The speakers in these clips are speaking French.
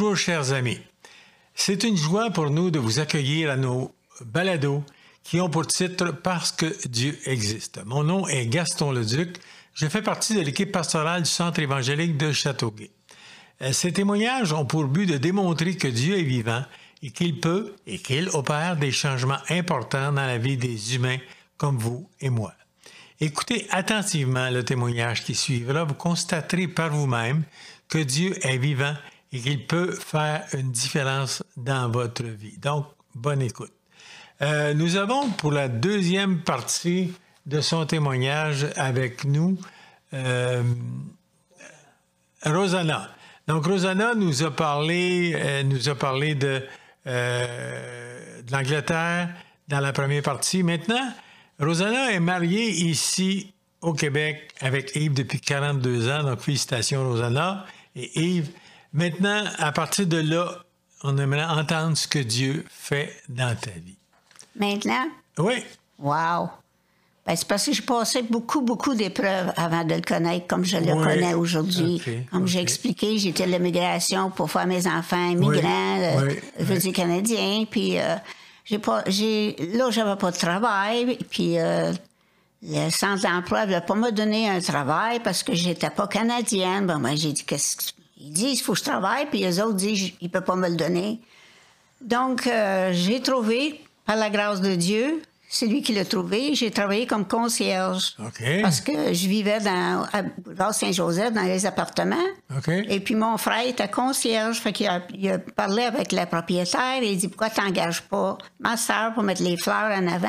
Bonjour, chers amis. C'est une joie pour nous de vous accueillir à nos balados qui ont pour titre Parce que Dieu existe. Mon nom est Gaston Leduc. Je fais partie de l'équipe pastorale du Centre évangélique de Châteauguay. Euh, ces témoignages ont pour but de démontrer que Dieu est vivant et qu'il peut et qu'il opère des changements importants dans la vie des humains comme vous et moi. Écoutez attentivement le témoignage qui suivra. Vous constaterez par vous-même que Dieu est vivant et qu'il peut faire une différence dans votre vie. Donc, bonne écoute. Euh, nous avons pour la deuxième partie de son témoignage avec nous euh, Rosanna. Donc, Rosanna nous a parlé, euh, nous a parlé de, de l'Angleterre dans la première partie. Maintenant, Rosanna est mariée ici au Québec avec Yves depuis 42 ans. Donc, félicitations, Rosanna et Yves. Maintenant, à partir de là, on aimerait entendre ce que Dieu fait dans ta vie. Maintenant? Oui. Wow! Ben, c'est parce que j'ai passé beaucoup, beaucoup d'épreuves avant de le connaître comme je le connais aujourd'hui. comme j'ai expliqué, j'étais de l'immigration pour faire mes enfants immigrants, euh, je veux dire canadiens. Puis euh, j'ai pas, j'ai, là, j'avais pas de travail. Puis euh, le centre d'emploi ne voulait pas me donner un travail parce que j'étais pas canadienne. Ben, moi, j'ai dit, qu'est-ce ils disent, il faut que je travaille, puis les autres disent, il ne peut pas me le donner. Donc, euh, j'ai trouvé, par la grâce de Dieu, c'est lui qui l'a trouvé. J'ai travaillé comme concierge. Parce que je vivais dans, à Saint-Joseph, dans les appartements. Et puis mon frère était concierge. Fait qu'il a, il a parlé avec le propriétaire et il dit Pourquoi tu n'engages pas ma soeur pour mettre les fleurs en avant?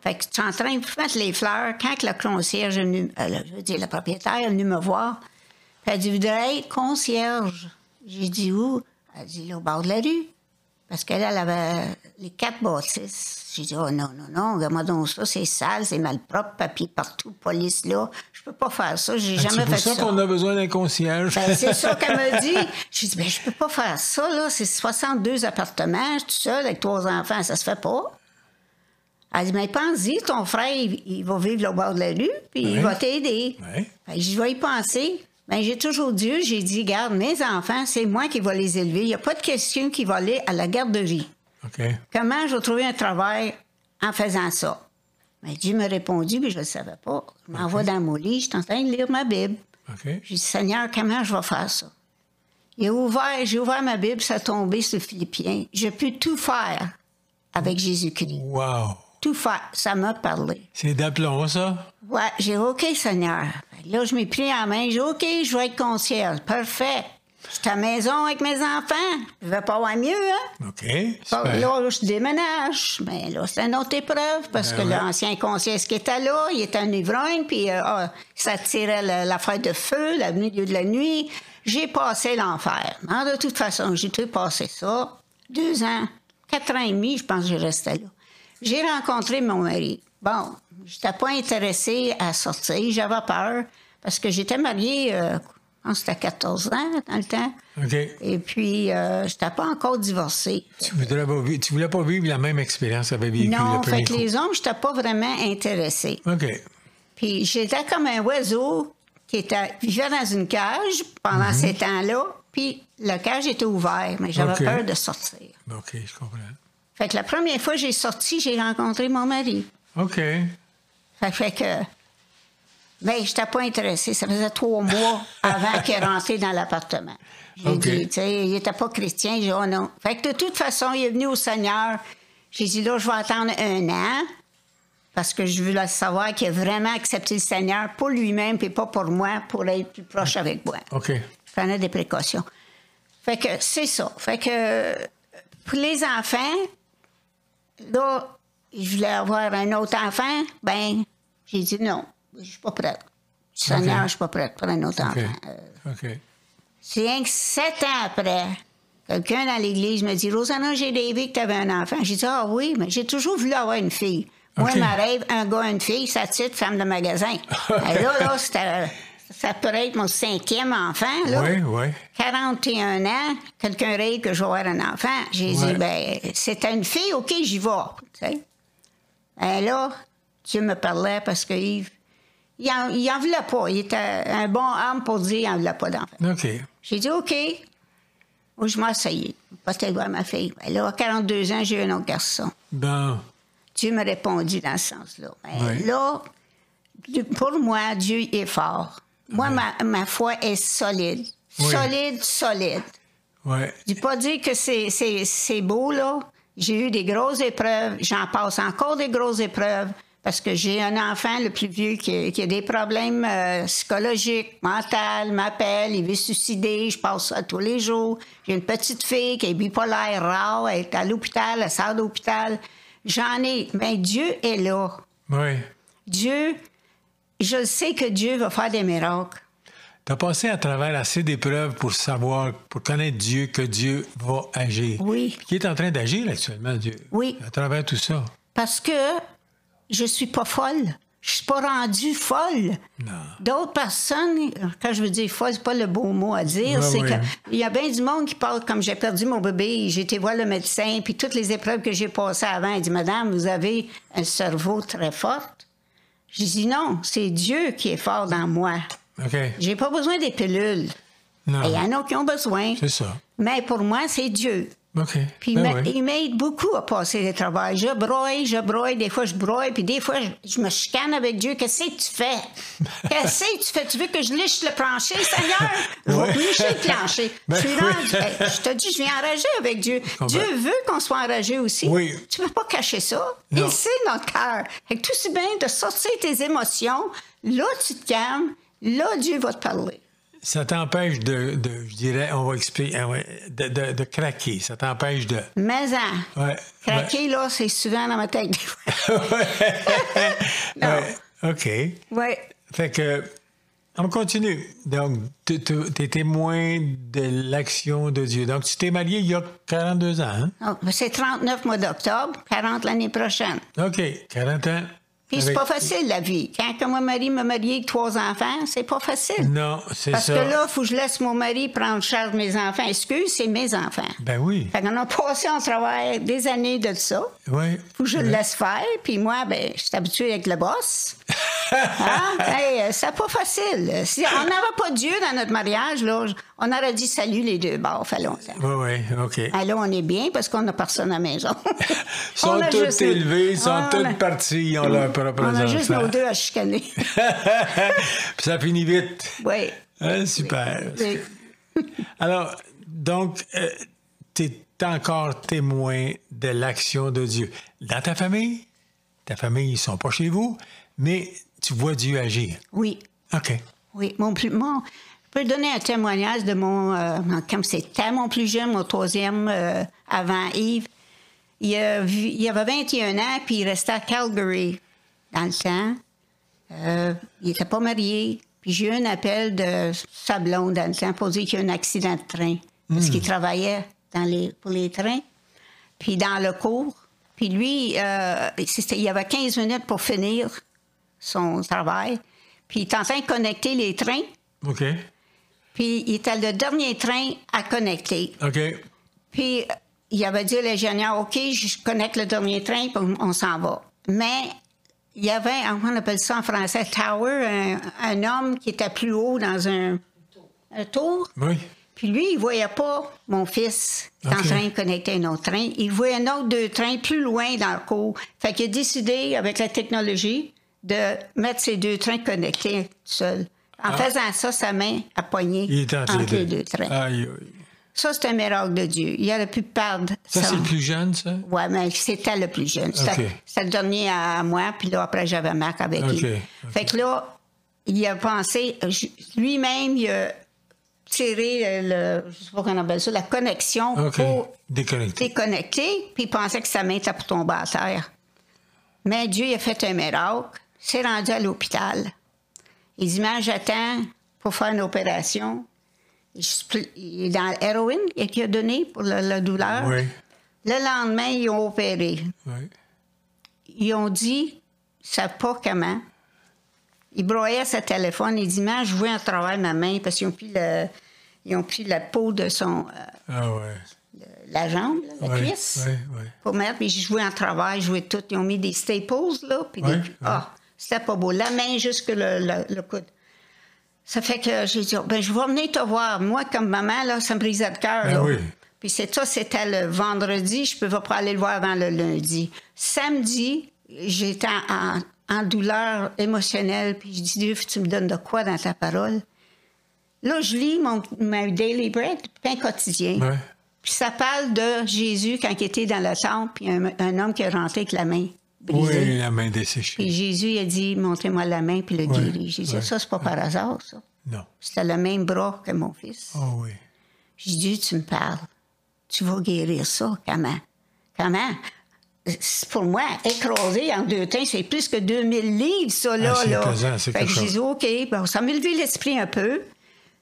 Fait que tu es en train de mettre les fleurs. Quand le concierge euh, je veux dire, le propriétaire est venu me voir, elle dit, voudrais être concierge. J'ai dit où? Elle dit, là, au bord de la rue. Parce qu'elle, elle avait les quatre bâtisses. J'ai dit, oh non, non, non, regarde-moi donc ça, c'est sale, c'est mal propre, papier partout, police là. Je peux pas faire ça, j'ai ah, jamais fait ça. C'est pour ça, qu'on a besoin d'un concierge? Ben, c'est ça qu'elle me dit. J'ai dit, ben, je peux pas faire ça, là. C'est 62 appartements, tout seul, avec trois enfants, ça se fait pas. Elle dit, mais pense-y, ton frère, il, va vivre au bord de la rue, puis il va t'aider. Oui. Ben, je vais y penser. Bien, j'ai toujours dit, j'ai dit, garde, mes enfants, c'est moi qui vais les élever. Il n'y a pas de question qui va aller à la garderie. Comment je vais trouver un travail en faisant ça? Mais ben, Dieu m'a répondu, mais je ne le savais pas. Je m'en vais dans mon lit, je suis en train de lire ma Bible. OK. J'ai dit, Seigneur, comment je vais faire ça? Il ouvert, j'ai ouvert ma Bible, ça a tombé sur Philippiens. Je peux tout faire avec Jésus-Christ. Wow! Tout faire. Ça m'a parlé. C'est d'aplomb, ça? Ouais, j'ai OK, Seigneur. Là, je m'ai pris en main. J'ai OK, je vais être concierge. Parfait. Je suis à la maison avec mes enfants. Je vais pas avoir mieux, hein? OK. Là, je déménage. Mais là, c'est une autre épreuve parce ben que l'ancien concierge qui était là, il était un ivrogne, puis euh, ça tirait la, la fête de feu, la milieu de la nuit. J'ai passé l'enfer. De toute façon, j'ai tout passé ça. Deux ans, quatre ans et demi, je pense que j'ai resté là. J'ai rencontré mon mari. Bon, je n'étais pas intéressée à sortir. J'avais peur parce que j'étais mariée, euh, quand c'était 14 ans dans le temps. Et puis, euh, je n'étais pas encore divorcée. Tu ne voulais pas vivre la même expérience qu'avait vécu non, le fait que les hommes, je n'étais pas vraiment intéressée. OK. Puis, j'étais comme un oiseau qui était, vivait dans une cage pendant mhm. ces temps-là. Puis, la cage était ouverte, mais j'avais peur de sortir. OK, je comprends. Fait que la première fois que j'ai sorti, j'ai rencontré mon mari. OK. Ça fait que. Mais je n'étais pas intéressée. Ça faisait trois mois avant qu'il rentré dans l'appartement. J'ai dit, tu sais, il n'était pas chrétien. J'ai dit, oh non. Fait que de toute façon, il est venu au Seigneur. J'ai dit, là, je vais attendre un an parce que je veux savoir qu'il a vraiment accepté le Seigneur pour lui-même et pas pour moi, pour être plus proche avec moi. OK. Je prenais des précautions. Fait que c'est ça. Fait que pour les enfants, là, je voulais avoir un autre enfant, ben, j'ai dit non, je suis pas prête. Seigneur, je suis pas prête pour un autre enfant. Euh, c'est rien que sept ans après, quelqu'un dans l'église me dit Rosanna, j'ai rêvé que tu avais un enfant. J'ai dit Ah oui, mais j'ai toujours voulu avoir une fille. Moi, ma rêve, un gars, une fille, ça titre femme de magasin. là, là, c'était ça pourrait être mon cinquième enfant. Là. Oui, oui. 41 ans, quelqu'un rêve que je vais avoir un enfant. J'ai dit, ben, c'est une fille, OK, j'y vais. Tu sais. Ben là, Dieu me parlait parce qu'il il en, il en voulait pas. Il était un bon homme pour dire qu'il n'en voulait pas d'enfant. OK. J'ai dit, OK. Oh, je m'ai essayé. Pas tellement ma fille. Ben là, à 42 ans, j'ai eu un autre garçon. Bon. Dieu m'a répondu dans ce sens-là. Ben, Là, pour moi, Dieu est fort. Moi, ma, ma, foi est solide. Solide, solide. Ouais. Je ne pas dire que c'est beau, là. J'ai eu des grosses épreuves. J'en passe encore des grosses épreuves. Parce que j'ai un enfant, le plus vieux, qui, a des problèmes euh, psychologiques, mentaux, m'appelle, il veut se suicider, je passe ça tous les jours. J'ai une petite fille qui est bipolaire, rare, elle est à l'hôpital, elle sort d'hôpital. J'en ai. Mais Dieu est là. Oui. Dieu, je sais que Dieu va faire des miracles. Tu as passé à travers assez d'épreuves pour savoir, pour connaître Dieu, que Dieu va agir. Oui. Qui est en train d'agir actuellement, Dieu? Oui. À travers tout ça. Parce que je suis pas folle. Je suis pas rendue folle. D'autres personnes, quand je veux dire folle, c'est pas le beau mot à dire, c'est qu'il y a bien du monde qui parle comme j'ai perdu mon bébé, j'ai été voir le médecin, puis toutes les épreuves que j'ai passées avant, il dit Madame, vous avez un cerveau très fort. Je dis non, c'est Dieu qui est fort dans moi. OK. J'ai pas besoin des pilules. Il y en a qui ont besoin. C'est ça. Mais pour moi, c'est Dieu. Puis ben il m'aide beaucoup à passer le travail. Je broye, je broye, des fois je broye, puis des fois je, me chicane avec Dieu. Qu'est-ce que tu fais? Qu'est-ce que tu fais? Tu veux que je liche le plancher, Seigneur? Je vais licher le plancher. Ben je, je te dis, je viens enrager avec Dieu. Dieu veut qu'on soit enragé aussi. Oui. Tu peux pas cacher ça. Et c'est notre cœur. Fait tout si bien de sortir tes émotions. Là, tu te calmes. Là, Dieu va te parler ça t'empêche de, de, je dirais, on va expliquer, hein, de, de, de craquer. Ça t'empêche de. Mais en. Ouais, craquer, là, c'est souvent dans ma tête des fois. ouais. OK. Oui. Fait que, on continue. Donc, tu es témoin de l'action de Dieu. Donc, tu t'es marié il y a 42 ans, hein? Oh, ben, c'est 39 mois d'octobre, 40 l'année prochaine. OK, 40 ans. Puis c'est pas facile, la vie. Quand mon mari m'a marié avec trois enfants, c'est pas facile. Non, c'est ça. Parce que là, il faut que je laisse mon mari prendre charge de mes enfants. Excuse, c'est mes enfants. Ben oui. Fait qu'on a passé en travail des années de ça. Oui. Faut que je le laisse faire. Puis moi, ben, je suis habituée avec le boss. hein? hey, c'est pas facile. Si on n'avait pas Dieu dans notre mariage, là, on aurait dit salut les deux bords, fait longtemps. Oui, oui, OK. Ah, là, on est bien parce qu'on n'a personne à la maison. ils sont tous élevés, ils sont tous partis, ils ont leur propre On a juste nos deux à chicaner. Puis ça finit vite. Oui. Ah, super. Oui. Alors, donc, euh, tu es encore témoin de l'action de Dieu. Dans ta famille, ta famille, ils sont pas chez vous, mais tu vois Dieu agir. Oui. OK. Oui. Mon plus, mon, je peux donner un témoignage de mon. Euh, comme c'était mon plus jeune, mon troisième euh, avant Yves. Il, il, avait 21 ans, puis il restait à Calgary dans le temps. Euh, il n'était pas marié. Puis j'ai eu un appel de Sablon dans le temps pour dire qu'il y a eu un accident de train. Parce qu'il hmm. travaillait dans les, pour les trains. Puis dans le cours. Puis lui, il avait 15 minutes pour finir son travail. Puis il était en train de connecter les trains. OK. Puis il était le dernier train à connecter. OK. Puis il avait dit à l'ingénieur, OK, je connecte le dernier train, puis on s'en va. Mais il y avait, on appelle ça en français, tower, un, homme qui était plus haut dans un, tour. Oui. Puis lui, il voyait pas mon fils en train de connecter un autre train. Il voyait un autre deux trains plus loin dans le cours. Fait qu'il a décidé, avec la technologie, de mettre ces deux trains connectés seul. En ah. faisant ça, sa main a poigné entre, les deux, trains. Aïe, Ça, c'est un miracle de Dieu. Il aurait pu perdre. Ça, c'est le plus jeune, ça? Oui, mais c'était le plus jeune. C'était le dernier à moi, puis là, après, j'avais Marc avec lui. Fait que là, il a pensé, lui-même, il a tiré le, je sais pas comment on appelle ça, la connexion pour déconnecter. déconnecter, puis il pensait que sa main était pour tomber à terre. Mais Dieu il a fait un miracle. s'est rendu à l'hôpital. Il dit, mais j'attends pour faire une opération. Il est dans l'héroïne qu'il a donné pour la, douleur. Oui. Le lendemain, ils ont opéré. Oui. Ils ont dit, ne savent pas comment. Il broyait sa téléphone. Il dit, mais je jouais un travail ma main parce qu'ils ont pris, le, ils ont pris la peau de son. Euh, ah ouais. la jambe, la cuisse. Oui, oui. Pour mettre. Puis j'ai joué en travail, joué tout. Ils ont mis des staples, là. Puis des, ah, c'était pas beau. La main jusque le, le, coude. Ça fait que j'ai dit, ben, je vais venir te voir. Moi, comme maman, là, ça me brisait le cœur. Ben oui. Puis c'est ça, c'était le vendredi. Je ne pouvais pas aller le voir avant le lundi. Samedi, j'étais en, douleur émotionnelle. Puis je dis, Dieu, tu me donnes de quoi dans ta parole? Là, je lis mon, Daily Bread, pain quotidien. Puis ça parle de Jésus quand il était dans le temple, puis un, homme qui est rentré avec la main Oui, la main desséchée. Puis Jésus a dit, montrez-moi la main, puis le guérit. J'ai dit, ça, c'est pas par hasard, ça. Non. C'était le même bras que mon fils. Oh oui. J'ai dit, tu me parles tu vas guérir ça. Comment? Comment? Pour moi, écrasé en deux temps, c'est plus que 2000 livres, ça, là. Ah, là. Pesant, fait que j'ai dit, OK, bon, ça m'a levé l'esprit un peu.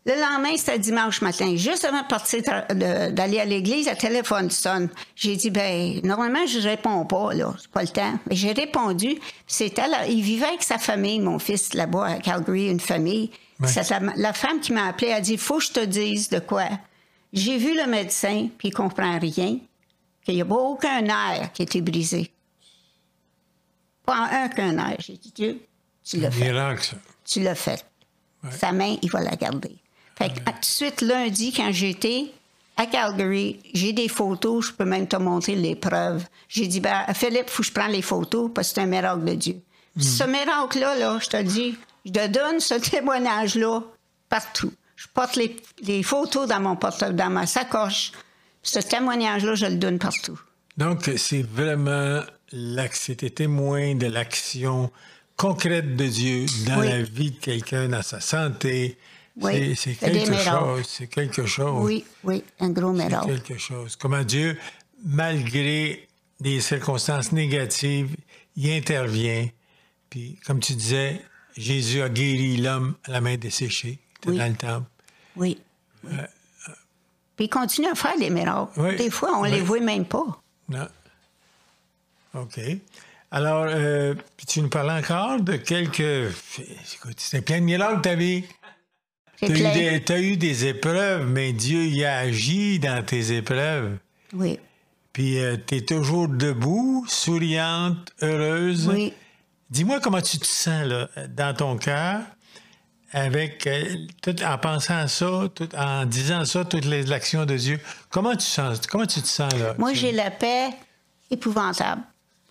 Le lendemain, c'était dimanche matin. Juste avant de partir d'aller à l'église, le téléphone sonne. J'ai dit, ben, normalement, je réponds pas, là. C'est pas le temps. Mais j'ai répondu. C'était là. Il vivait avec sa famille, mon fils, là-bas, à Calgary, une famille. La, la, femme qui m'a appelé a dit, faut que je te dise de quoi. J'ai vu le médecin, puis il comprend rien, qu'il n'y a pas aucun nerf qui a été brisé. Pas un qu'un nerf. J'ai dit, Dieu, tu l'as fait. Miracle, Tu l'as fait. Sa main, il va la garder. Fait que, tout de suite, lundi, quand j'étais à Calgary, j'ai des photos, je peux même te montrer les preuves. J'ai dit, ben, Philippe, il faut que je prenne les photos parce que c'est un miracle de Dieu. Hmm. Ce miracle-là, là, je te le dis, je te donne ce témoignage-là partout. Je porte les, photos dans mon portefeuille, dans ma sacoche. Ce témoignage-là, je le donne partout. Donc, c'est vraiment, c'était témoin de l'action concrète de Dieu dans la vie de quelqu'un, dans sa santé. Oui, c'est quelque chose. C'est quelque chose. Oui, oui, un gros miracle. C'est quelque chose. Comment Dieu, malgré des circonstances négatives, il intervient. Puis, comme tu disais, Jésus a guéri l'homme à la main desséchée oui. dans le temple. Oui. Euh, Puis il continue à faire des miracles. Des fois, on ne les voit même pas. Non. OK. Alors, euh, tu nous parles encore de quelques. C'était plein de miracles, ta vie? Tu as, eu des épreuves, mais Dieu y a agi dans tes épreuves. Oui. Puis euh, tu es toujours debout, souriante, heureuse. Oui. Dis-moi comment tu te sens là, dans ton cœur avec euh, tout, en pensant à ça, tout, en disant ça, toutes les actions de Dieu. Comment tu sens, comment tu te sens là Moi, j'ai la paix épouvantable.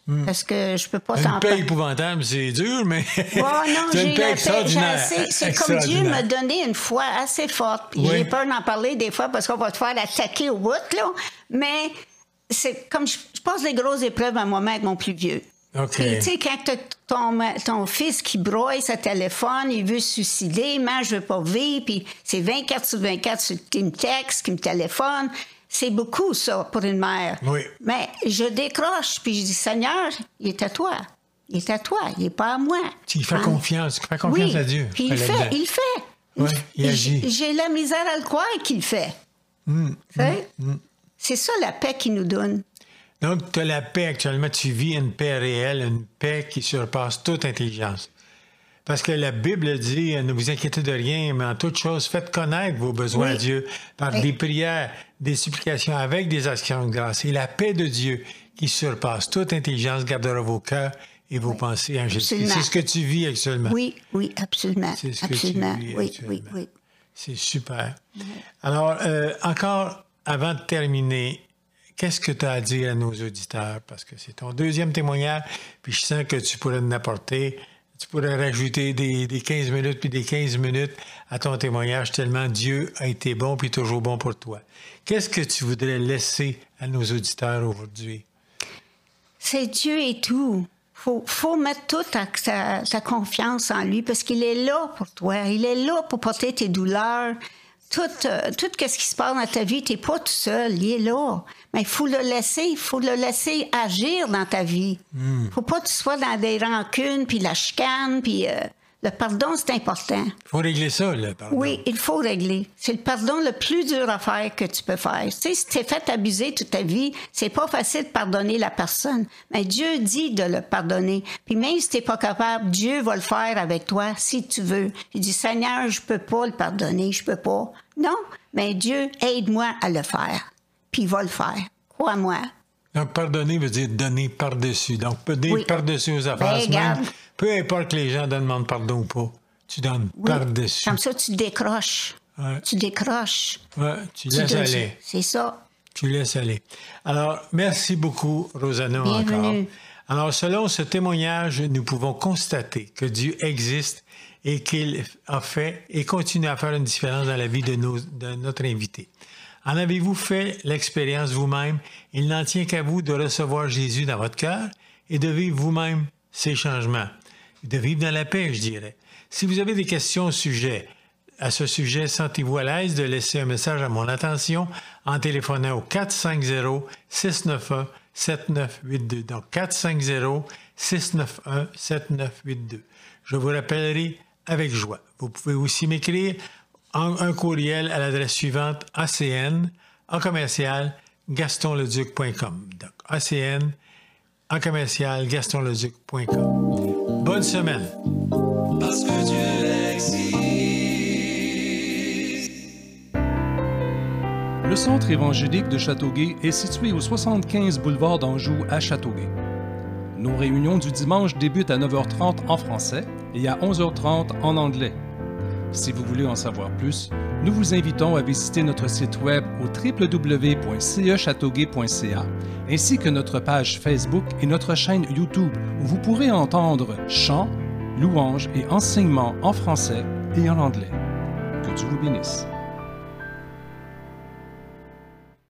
Hmm. Parce que je peux pas t'en Une paix épouvantable, c'est dur, mais. Oh, non, j'ai une extraordinaire. C'est comme Dieu m'a donné une foi assez forte. J'ai peur d'en parler des fois parce qu'on va te faire attaquer au bout, là. Mais c'est comme je, passe des grosses épreuves à moi-même avec mon plus vieux. Okay. Tu sais, quand ton, ton fils qui broye sa téléphone, il veut se suicider, mais je veux pas vivre, puis c'est 24 sur 24 qui me texte, qui me téléphone. C'est beaucoup, ça, pour une mère. Oui. Mais je décroche, puis je dis, Seigneur, il est à toi. Il est à toi, il n'est pas à moi. Tu fais hein? confiance, tu fais confiance à Dieu. Puis il fait, il fait. Oui, il agit. J'ai la misère à le croire qu'il fait. Hum, hum, hum. C'est ça la paix qu'il nous donne. Donc, tu as la paix actuellement, tu vis une paix réelle, une paix qui surpasse toute intelligence. Parce que la Bible dit, ne vous inquiétez de rien, mais en toute chose, faites connaître vos besoins à Dieu par des prières, des supplications avec des actions de grâce. Et la paix de Dieu qui surpasse toute intelligence gardera vos cœurs et vos pensées en Jésus. C'est ce que tu vis actuellement. Oui, oui, absolument. C'est ce absolument. que tu vis oui, actuellement. oui, oui. C'est super. Alors, euh, encore avant de terminer, Qu'est-ce que tu as à dire à nos auditeurs? Parce que c'est ton deuxième témoignage, puis je sens que tu pourrais en apporter. Tu pourrais rajouter des, 15 minutes puis des 15 minutes à ton témoignage, tellement Dieu a été bon puis toujours bon pour toi. Qu'est-ce que tu voudrais laisser à nos auditeurs aujourd'hui? C'est Dieu et tout. Faut, faut mettre toute ta confiance en lui parce qu'il est là pour toi. Il est là pour porter tes douleurs tout, euh, tout ce qui se passe dans ta vie, tu n'es pas tout seul, il est là. Mais il faut le laisser, il faut le laisser agir dans ta vie. Il hmm. faut pas que tu sois dans des rancunes, puis la chicane, puis... Euh, le pardon, c'est important. Il faut régler ça, le pardon. Oui, il faut régler. C'est le pardon le plus dur à faire que tu peux faire. Tu sais, si tu t'es fait abuser toute ta vie, c'est pas facile de pardonner la personne. Mais Dieu dit de le pardonner. Puis même si t'es pas capable, Dieu va le faire avec toi si tu veux. Il dit, Seigneur, je peux pas le pardonner, je peux pas. Non, mais Dieu, aide-moi à le faire. Puis il va le faire. Crois-moi. Donc, pardonner veut dire donner par-dessus. Donc, donner par-dessus aux affaires. Ben, peu importe que les gens te demandent pardon ou pas, Tu donnes par-dessus. Comme ça, tu décroches. Tu décroches. Ouais, tu laisses aller. C'est ça. Tu laisses aller. Alors, merci beaucoup, Rosanna, Bienvenue. encore. Alors, selon ce témoignage, nous pouvons constater que Dieu existe et qu'il a fait et continue à faire une différence dans la vie de, nos, de notre invité. En avez-vous fait l'expérience vous-même? Il n'en tient qu'à vous de recevoir Jésus dans votre cœur et de vivre vous-même ces changements. De vivre dans la paix, je dirais. Si vous avez des questions au sujet, à ce sujet, sentez-vous à l'aise de laisser un message à mon attention en téléphonant au 450-691-7982. Donc 450-691-7982. Je vous rappellerai avec joie. Vous pouvez aussi m'écrire un courriel à l'adresse suivante acn en commercial gastonleduc.com. Donc acn en commercial gastonleduc.com. Bonne semaine. Parce que Dieu existe. Le centre évangélique de Châteauguay est situé au 75 boulevard d'Anjou à Châteauguay. Nos réunions du dimanche débutent à 9h30 en français et à 11h30 en anglais. Si vous voulez en savoir plus, nous vous invitons à visiter notre site web au www.cechateauguay.ca ainsi que notre page Facebook et notre chaîne YouTube où vous pourrez entendre chants, louanges et enseignements en français et en anglais. Que Dieu vous bénisse.